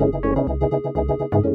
ななななななななな。